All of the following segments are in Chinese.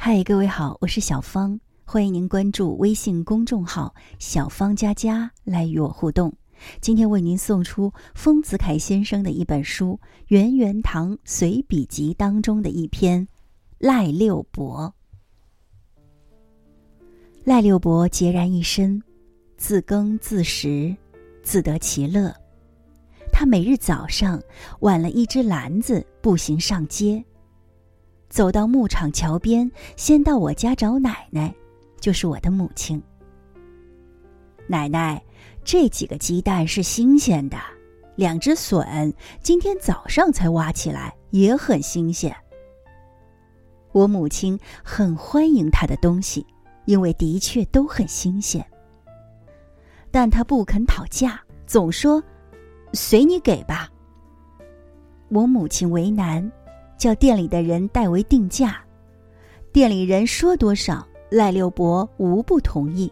嗨，各位好，我是小芳，欢迎您关注微信公众号“小芳佳佳”来与我互动。今天为您送出丰子恺先生的一本书《圆圆堂随笔集》当中的一篇《赖六伯》。赖六伯孑然一身，自耕自食，自得其乐。他每日早上挽了一只篮子，步行上街。走到牧场桥边，先到我家找奶奶，就是我的母亲。奶奶，这几个鸡蛋是新鲜的，两只笋今天早上才挖起来，也很新鲜。我母亲很欢迎他的东西，因为的确都很新鲜。但他不肯讨价，总说：“随你给吧。”我母亲为难。叫店里的人代为定价，店里人说多少，赖六伯无不同意，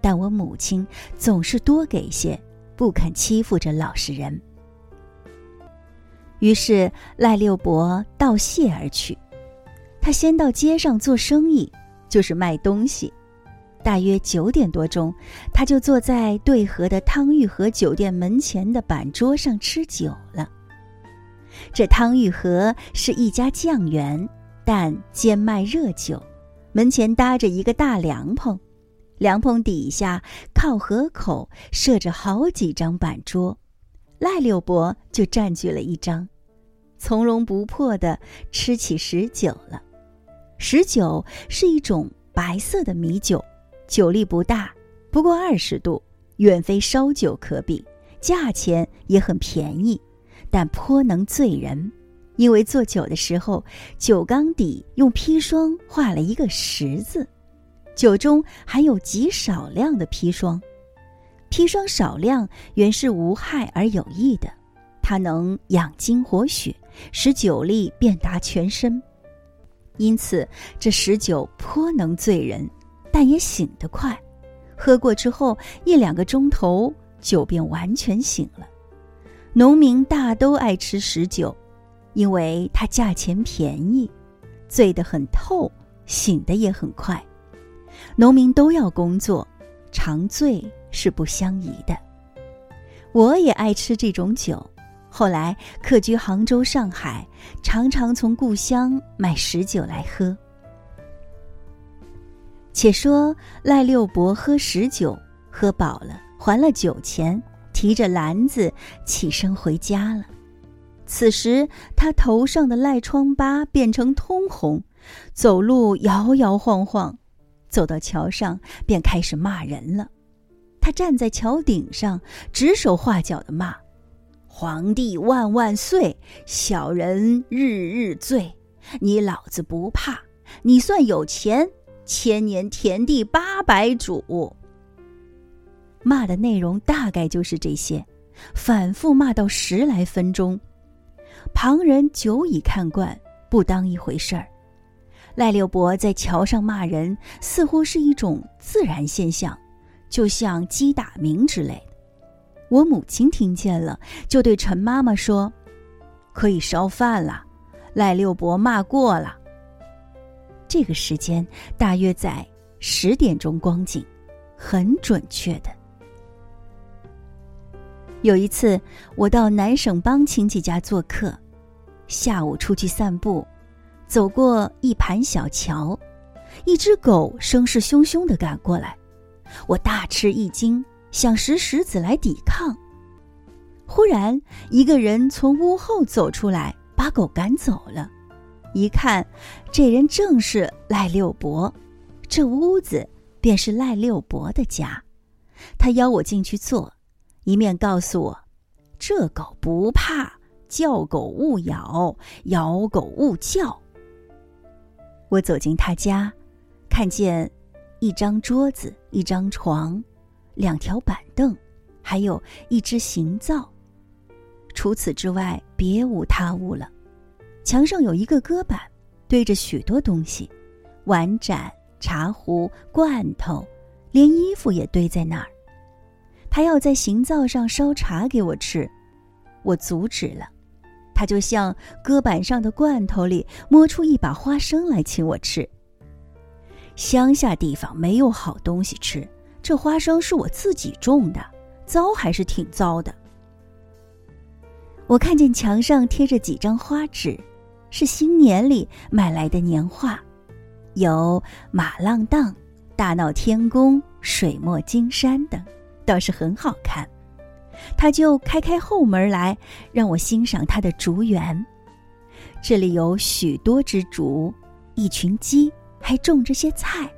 但我母亲总是多给些，不肯欺负这老实人。于是赖六伯道谢而去。他先到街上做生意，就是卖东西。大约九点多钟，他就坐在对河的汤玉和酒店门前的板桌上吃酒了。这汤玉和是一家酱园，但兼卖热酒。门前搭着一个大凉棚，凉棚底下靠河口设着好几张板桌，赖六伯就占据了一张，从容不迫地吃起食酒了。食酒是一种白色的米酒，酒力不大，不过二十度，远非烧酒可比，价钱也很便宜。但颇能醉人，因为做酒的时候，酒缸底用砒霜画了一个十字，酒中含有极少量的砒霜，砒霜少量原是无害而有益的，它能养精活血，使酒力遍达全身，因此这食酒颇能醉人，但也醒得快，喝过之后一两个钟头，酒便完全醒了。农民大都爱吃食酒，因为它价钱便宜，醉得很透，醒得也很快。农民都要工作，长醉是不相宜的。我也爱吃这种酒，后来客居杭州、上海，常常从故乡买食酒来喝。且说赖六伯喝食酒，喝饱了，还了酒钱。提着篮子起身回家了。此时他头上的赖疮疤变成通红，走路摇摇晃晃，走到桥上便开始骂人了。他站在桥顶上，指手画脚的骂：“皇帝万万岁，小人日日醉。你老子不怕，你算有钱，千年田地八百主。”骂的内容大概就是这些，反复骂到十来分钟，旁人久已看惯，不当一回事儿。赖六伯在桥上骂人，似乎是一种自然现象，就像鸡打鸣之类的。我母亲听见了，就对陈妈妈说：“可以烧饭了，赖六伯骂过了。”这个时间大约在十点钟光景，很准确的。有一次，我到南省帮亲戚家做客，下午出去散步，走过一盘小桥，一只狗声势汹汹的赶过来，我大吃一惊，想拾石子来抵抗。忽然，一个人从屋后走出来，把狗赶走了。一看，这人正是赖六伯，这屋子便是赖六伯的家。他邀我进去坐。一面告诉我，这狗不怕，叫狗勿咬，咬狗勿叫。我走进他家，看见一张桌子、一张床、两条板凳，还有一只行灶。除此之外，别无他物了。墙上有一个搁板，堆着许多东西，碗盏、茶壶、罐头，连衣服也堆在那儿。他要在行灶上烧茶给我吃，我阻止了。他就像搁板上的罐头里摸出一把花生来请我吃，乡下地方没有好东西吃，这花生是我自己种的，糟还是挺糟的。我看见墙上贴着几张花纸，是新年里买来的年画，有马浪荡、大闹天宫、水墨金山等，倒是很好看。他就开开后门来，让我欣赏他的竹园。这里有许多只竹，一群鸡，还种着些菜。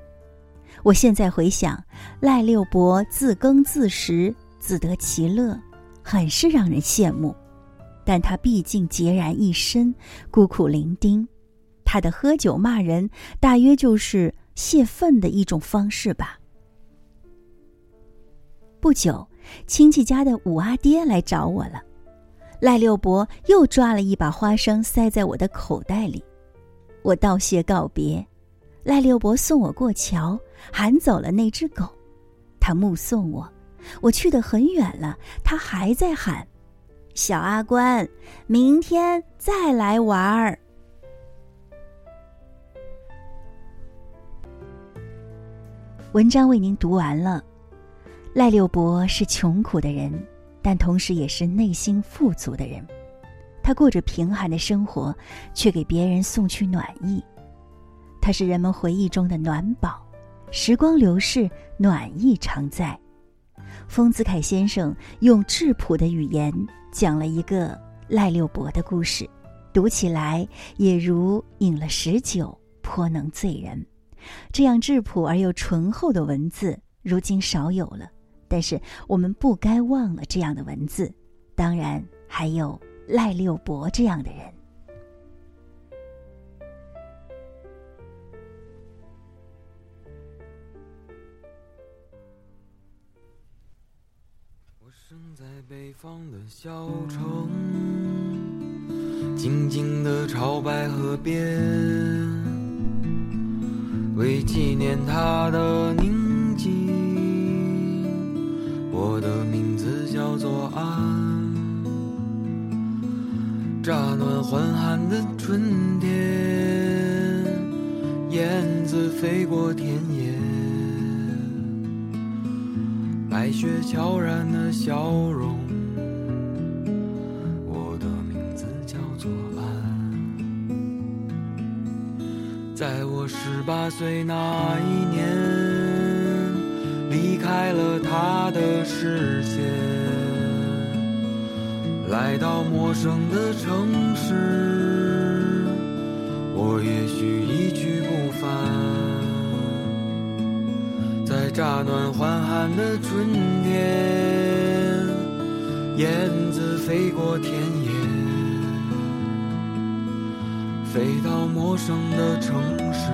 我现在回想，赖六伯自耕自食，自得其乐，很是让人羡慕。但他毕竟孑然一身，孤苦伶仃。他的喝酒骂人，大约就是泄愤的一种方式吧。不久。亲戚家的五阿爹来找我了，赖六伯又抓了一把花生塞在我的口袋里，我道谢告别，赖六伯送我过桥，喊走了那只狗，他目送我，我去得很远了，他还在喊：“小阿官，明天再来玩儿。”文章为您读完了。赖六伯是穷苦的人，但同时也是内心富足的人。他过着贫寒的生活，却给别人送去暖意。他是人们回忆中的暖宝，时光流逝，暖意常在。丰子恺先生用质朴的语言讲了一个赖六伯的故事，读起来也如饮了食酒，颇能醉人。这样质朴而又醇厚的文字，如今少有了。但是我们不该忘了这样的文字，当然还有赖六伯这样的人。我生在北方的小城，静静的朝白河边，为纪念他的宁字叫做安，乍暖还寒的春天，燕子飞过田野，白雪悄然的笑容。我的名字叫做安，在我十八岁那一年。离开了他的视线，来到陌生的城市，我也许一去不返。在乍暖还寒的春天，燕子飞过田野，飞到陌生的城市。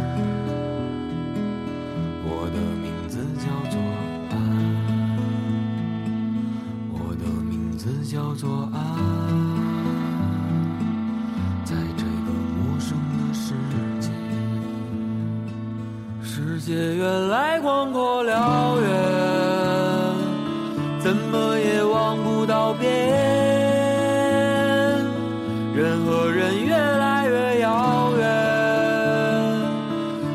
我的名字叫做爱，在世界原来广阔辽远，怎么也望不到边。人和人越来越遥远，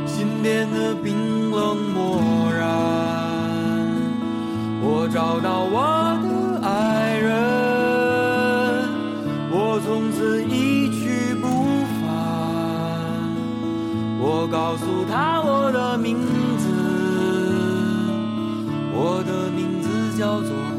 心变得冰冷漠然。我找到我的爱人，我。从此一去我告诉他我的名字，我的名字叫做。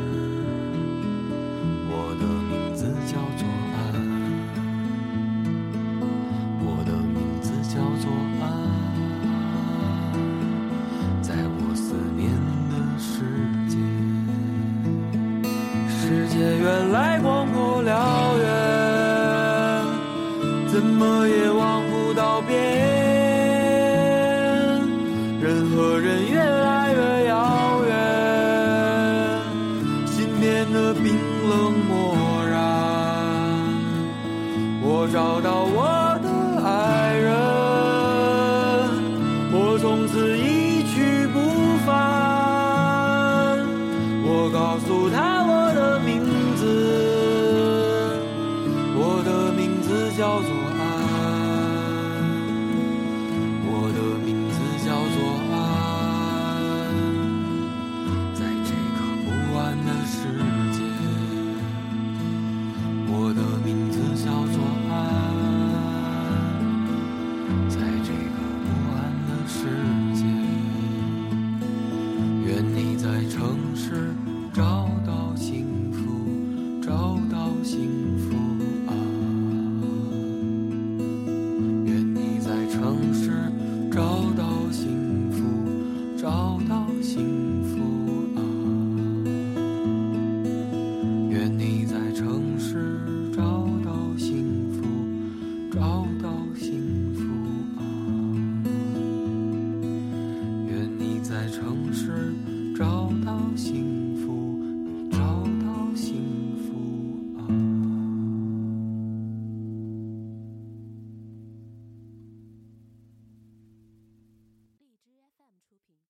人。